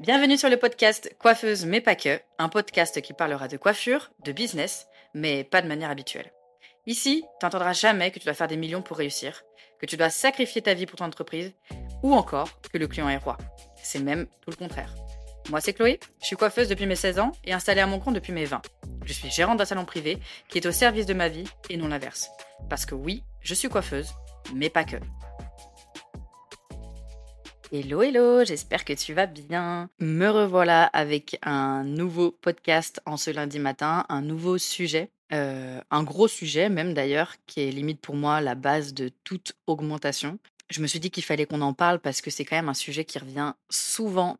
Bienvenue sur le podcast Coiffeuse mais pas que, un podcast qui parlera de coiffure, de business, mais pas de manière habituelle. Ici, tu n'entendras jamais que tu dois faire des millions pour réussir, que tu dois sacrifier ta vie pour ton entreprise, ou encore que le client est roi. C'est même tout le contraire. Moi, c'est Chloé, je suis coiffeuse depuis mes 16 ans et installée à mon compte depuis mes 20. Je suis gérante d'un salon privé qui est au service de ma vie et non l'inverse. Parce que oui, je suis coiffeuse, mais pas que. Hello, hello, j'espère que tu vas bien. Me revoilà avec un nouveau podcast en ce lundi matin, un nouveau sujet, euh, un gros sujet même d'ailleurs, qui est limite pour moi la base de toute augmentation. Je me suis dit qu'il fallait qu'on en parle parce que c'est quand même un sujet qui revient souvent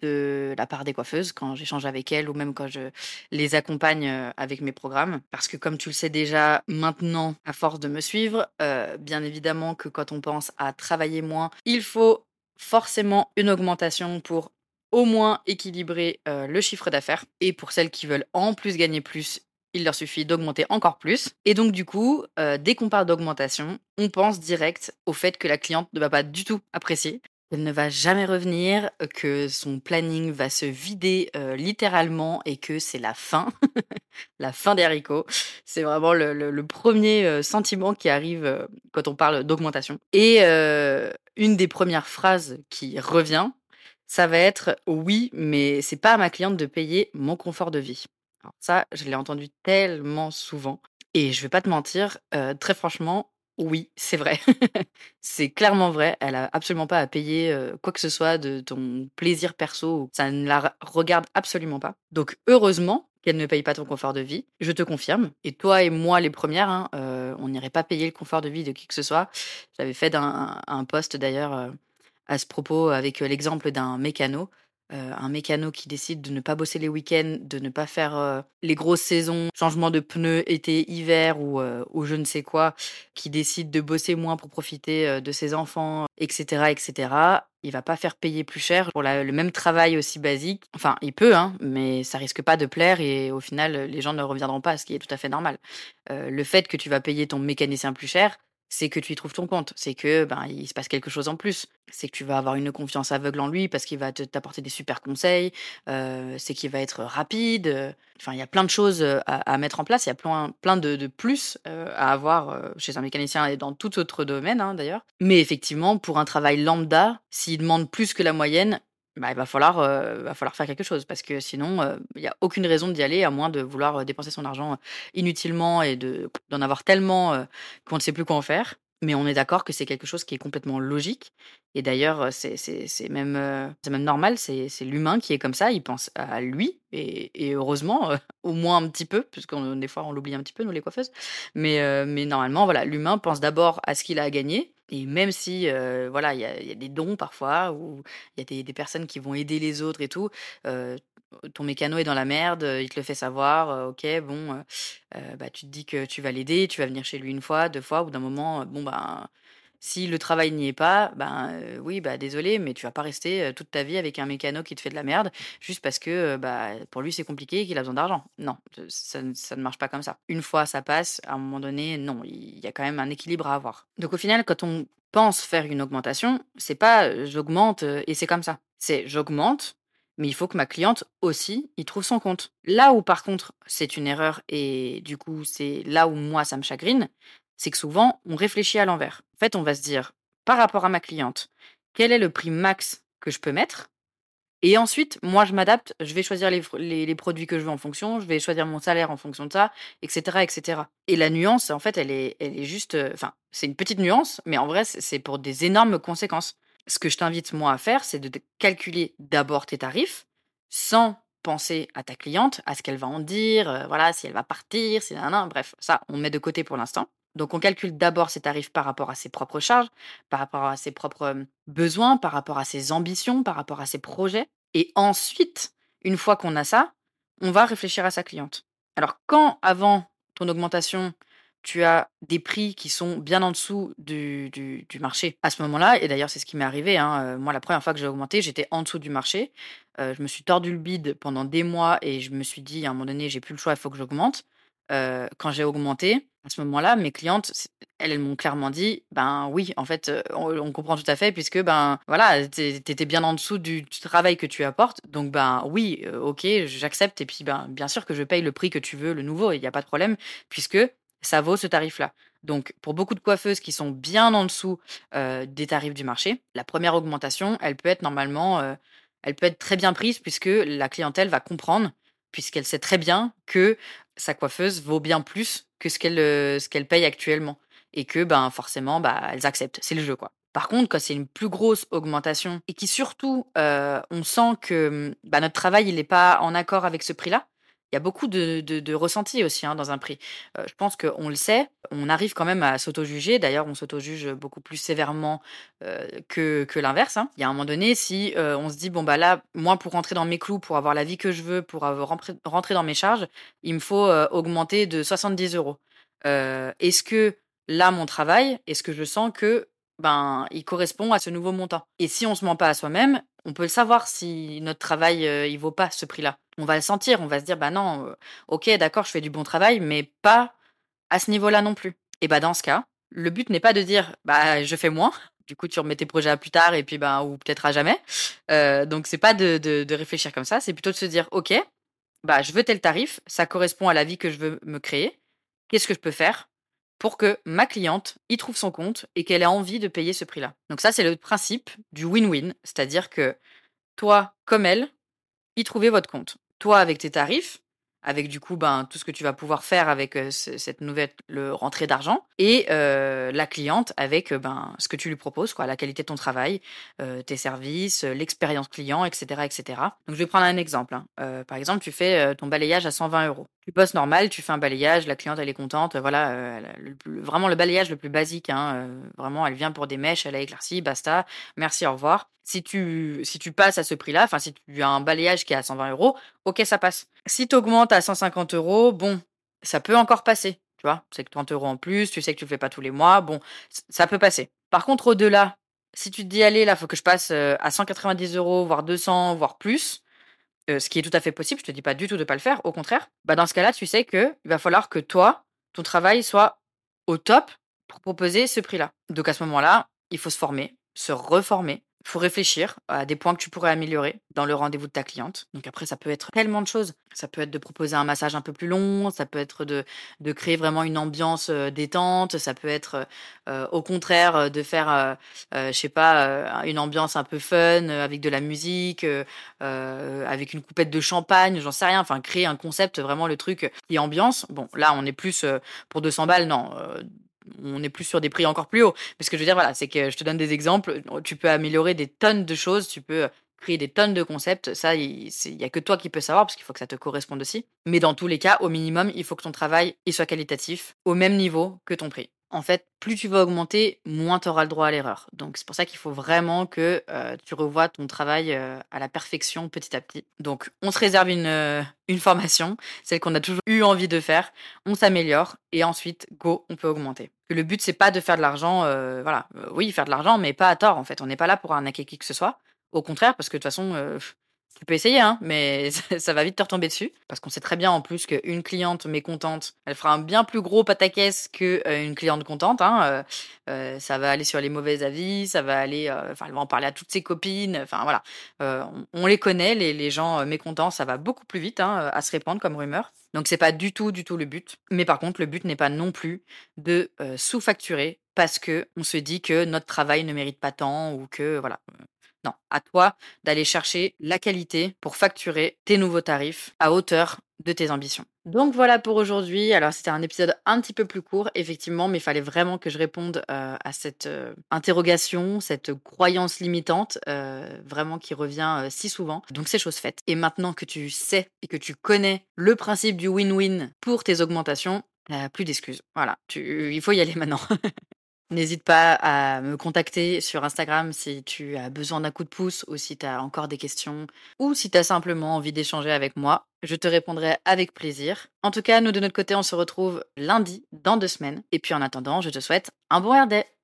de la part des coiffeuses quand j'échange avec elles ou même quand je les accompagne euh, avec mes programmes. Parce que comme tu le sais déjà maintenant, à force de me suivre, euh, bien évidemment que quand on pense à travailler moins, il faut forcément une augmentation pour au moins équilibrer euh, le chiffre d'affaires. Et pour celles qui veulent en plus gagner plus, il leur suffit d'augmenter encore plus. Et donc du coup, euh, dès qu'on parle d'augmentation, on pense direct au fait que la cliente ne va pas du tout apprécier. Elle ne va jamais revenir, que son planning va se vider euh, littéralement et que c'est la fin, la fin des haricots. C'est vraiment le, premier euh, sentiment qui arrive euh, quand on parle d'augmentation. Et une des premières phrases qui revient, ça va être oui, mais c'est pas à ma cliente de payer mon confort de vie. Ça, je l'ai entendu tellement souvent. Et je vais pas te mentir, très franchement, oui, c'est vrai. C'est clairement vrai. Elle a absolument pas à payer, quoi que ce soit de ton plaisir perso. Ça ne la regarde absolument pas. Donc heureusement qu'elle ne paye pas ton confort de vie, je te confirme. Et toi et moi les premières, hein, on n'irait pas payer le confort de vie de qui que ce soit. J'avais fait un post d'ailleurs, à ce propos avec, l'exemple d'un mécano. Euh, un mécano qui décide de ne pas bosser les week-ends, de ne pas faire euh, les grosses saisons, changement de pneus été, hiver ou, euh, ou je ne sais quoi, qui décide de bosser moins pour profiter de ses enfants, etc., etc. Il va pas faire payer plus cher pour le même travail aussi basique. Enfin, il peut, hein, mais ça risque pas de plaire et au final, les gens ne reviendront pas, ce qui est tout à fait normal. le fait que tu vas payer ton mécanicien plus cher, c'est que tu y trouves ton compte. C'est que ben il se passe quelque chose en plus. C'est que tu vas avoir une confiance aveugle en lui parce qu'il va t'apporter des super conseils. C'est qu'il va être rapide. Enfin, il y a plein de choses à, mettre en place. Il y a plein, plein de, plus à avoir chez un mécanicien et dans tout autre domaine hein, d'ailleurs. Mais effectivement, pour un travail lambda, s'il demande plus que la moyenne, bah, il va falloir, va falloir faire quelque chose parce que sinon, il n'y a aucune raison d'y aller à moins de vouloir dépenser son argent inutilement et de d'en avoir tellement qu'on ne sait plus quoi en faire. Mais on est d'accord que c'est quelque chose qui est complètement logique. Et d'ailleurs, c'est c'est même, c'est même normal, c'est l'humain qui est comme ça, il pense à lui et, et heureusement, au moins un petit peu, parce que des fois on l'oublie un petit peu, nous les coiffeuses. Mais, mais normalement, voilà, l'humain pense d'abord à ce qu'il a à gagner et même si, voilà, il y a, des dons parfois, ou il y a des, personnes qui vont aider les autres et tout, ton mécano est dans la merde, il te le fait savoir, ok, bon, bah, tu te dis que tu vas l'aider, tu vas venir chez lui une fois, deux fois, ou d'un moment, bon, ben, si le travail n'y est pas, ben oui, bah désolé, mais tu vas pas rester toute ta vie avec un mécano qui te fait de la merde juste parce que bah, pour lui c'est compliqué et qu'il a besoin d'argent. Non, ça, ça, ne marche pas comme ça. Une fois ça passe, à un moment donné, non, il y a quand même un équilibre à avoir. Donc au final, quand on pense faire une augmentation, c'est pas j'augmente et c'est comme ça. C'est j'augmente, mais il faut que ma cliente aussi y trouve son compte. Là où par contre c'est une erreur et du coup c'est là où moi ça me chagrine, c'est que souvent, on réfléchit à l'envers. En fait, on va se dire, par rapport à ma cliente, quel est le prix max que je peux mettre? Et ensuite, moi, je m'adapte, je vais choisir les, produits que je veux en fonction, je vais choisir mon salaire en fonction de ça, etc. etc. Et la nuance, en fait, elle est, elle est juste... Euh, enfin, c'est une petite nuance, mais en vrai, c'est pour des énormes conséquences. Ce que je t'invite, moi, à faire, c'est de calculer d'abord tes tarifs, sans penser à ta cliente, à ce qu'elle va en dire, euh, voilà, si elle va partir, si nan, bref, ça, on met de côté pour l'instant. Donc on calcule d'abord ses tarifs par rapport à ses propres charges, par rapport à ses propres besoins, par rapport à ses ambitions, par rapport à ses projets. Et ensuite, une fois qu'on a ça, on va réfléchir à sa cliente. Alors quand avant ton augmentation, tu as des prix qui sont bien en dessous du, marché à ce moment-là, et d'ailleurs c'est ce qui m'est arrivé, hein, moi la première fois que j'ai augmenté, j'étais en dessous du marché, je me suis tordu le bide pendant des mois et je me suis dit à un moment donné, j'ai plus le choix, il faut que j'augmente. Quand j'ai augmenté, à ce moment-là, mes clientes, elles, m'ont clairement dit, ben oui, en fait, on, comprend tout à fait, puisque ben voilà, t'étais bien en dessous du, travail que tu apportes, donc ben oui, ok, j'accepte, et puis ben bien sûr que je paye le prix que tu veux, le nouveau, il n'y a pas de problème, puisque ça vaut ce tarif-là. Donc, pour beaucoup de coiffeuses qui sont bien en dessous des tarifs du marché, la première augmentation, elle peut être normalement, elle peut être très bien prise puisque la clientèle va comprendre, puisqu'elle sait très bien que sa coiffeuse vaut bien plus que ce qu'elle ce qu'elle paye actuellement et que ben forcément bah elles acceptent, c'est le jeu quoi. Par contre, quand c'est une plus grosse augmentation et qui surtout on sent que bah, notre travail il n'est pas en accord avec ce prix-là, il y a beaucoup de, de, ressentis aussi hein, dans un prix. je pense qu'on le sait, on arrive quand même à s'auto-juger. D'ailleurs, on s'auto-juge beaucoup plus sévèrement que, que l'inverse. Hein. Il y a un moment donné, si on se dit, bon, bah là, moi, pour rentrer dans mes clous, pour avoir la vie que je veux, pour avoir rentrer dans mes charges, il me faut augmenter de 70 euros. est-ce que là, mon travail, est-ce que je sens que ben, il correspond à ce nouveau montant? Et si on se ment pas à soi-même, on peut le savoir si notre travail euh, il vaut pas ce prix-là. On va le sentir, on va se dire bah non, euh, ok d'accord, je fais du bon travail, mais pas à ce niveau-là non plus. Et bah dans ce cas, le but n'est pas de dire bah je fais moins. Du coup, tu remets tes projets à plus tard et puis bah ou peut-être à jamais. Euh, donc c'est pas de, de, de, réfléchir comme ça, c'est plutôt de se dire ok, bah je veux tel tarif, ça correspond à la vie que je veux me créer. Qu'est-ce que je peux faire pour que ma cliente y trouve son compte et qu'elle ait envie de payer ce prix-là. Donc ça, c'est le principe du win-win, c'est-à-dire que toi, comme elle, y trouvez votre compte. Toi, avec tes tarifs, avec du coup ben, tout ce que tu vas pouvoir faire avec cette nouvelle rentrée d'argent, et la cliente avec ben, ce que tu lui proposes, quoi, la qualité de ton travail, tes services, l'expérience client, etc., etc. Donc je vais prendre un exemple. Hein. par exemple, tu fais ton balayage à 120 euros. Tu bosses normal, tu fais un balayage, la cliente elle est contente, voilà, vraiment le balayage le plus basique, hein, vraiment elle vient pour des mèches, elle a éclairci, basta, merci, au revoir. Si tu, si tu passes à ce prix-là, enfin si tu as un balayage qui est à 120 euros, ok ça passe. Si tu augmentes à 150 euros, bon, ça peut encore passer, tu vois, c'est que 30 euros en plus, tu sais que tu le fais pas tous les mois, bon, ça peut passer. Par contre au-delà, si tu te dis allez là, faut que je passe à 190 euros, voire 200, voire plus, ce qui est tout à fait possible, je te dis pas du tout de pas le faire, au contraire, bah dans ce cas-là, tu sais que il va falloir que toi, ton travail soit au top pour proposer ce prix-là. Donc à ce moment-là, il faut se former, se reformer, il faut réfléchir à des points que tu pourrais améliorer dans le rendez-vous de ta cliente. Donc après, ça peut être tellement de choses. Ça peut être de proposer un massage un peu plus long, ça peut être de, créer vraiment une ambiance détente, ça peut être au contraire de faire, je sais pas, une ambiance un peu fun avec de la musique, avec une coupette de champagne, j'en sais rien. Enfin, créer un concept, vraiment le truc qui ambiance. Bon, là, on est plus pour 200 balles, non on est plus sur des prix encore plus hauts. Mais ce que je veux dire, c'est que je te donne des exemples. Tu peux améliorer des tonnes de choses, tu peux créer des tonnes de concepts. Ça, il n'y a que toi qui peux savoir parce qu'il faut que ça te corresponde aussi. Mais dans tous les cas, au minimum, il faut que ton travail il soit qualitatif au même niveau que ton prix en fait, plus tu vas augmenter, moins tu auras le droit à l'erreur. Donc c'est pour ça qu'il faut vraiment que euh, tu revoies ton travail euh, à la perfection petit à petit. Donc on se réserve une, euh, une formation, celle qu'on a toujours eu envie de faire, on s'améliore et ensuite, go, on peut augmenter. Le but, c'est pas de faire de l'argent, voilà, oui, faire de l'argent, mais pas à tort en fait. On n'est pas là pour arnaquer qui que ce soit. Au contraire, parce que de toute façon, tu peux essayer, hein, mais ça va vite te retomber dessus. Parce qu'on sait très bien en plus qu'une cliente mécontente, elle fera un bien plus gros pataquès qu'une euh, cliente contente. Hein. Euh, euh, ça va aller sur les mauvais avis, ça va aller. Elle va en parler à toutes ses copines. Enfin, voilà. On, les connaît, les, les, gens mécontents, ça va beaucoup plus vite hein, à se répandre comme rumeur. Donc, c'est pas du tout, du tout le but. Mais par contre, le but n'est pas non plus de sous-facturer parce que on se dit que notre travail ne mérite pas tant ou que voilà non, à toi d'aller chercher la qualité pour facturer tes nouveaux tarifs à hauteur de tes ambitions. Donc voilà pour aujourd'hui. Alors c'était un épisode un petit peu plus court, effectivement, mais il fallait vraiment que je réponde euh, à cette euh, interrogation, cette croyance limitante, euh, vraiment qui revient si souvent. Donc c'est chose faite. Et maintenant que tu sais et que tu connais le principe du win-win pour tes augmentations, plus d'excuses. Voilà, il faut y aller maintenant. N'hésite pas à me contacter sur Instagram si tu as besoin d'un coup de pouce ou si tu as encore des questions ou si tu as simplement envie d'échanger avec moi. Je te répondrai avec plaisir. En tout cas, nous de notre côté, on se retrouve lundi dans deux semaines. Et puis en attendant, je te souhaite un bon RD.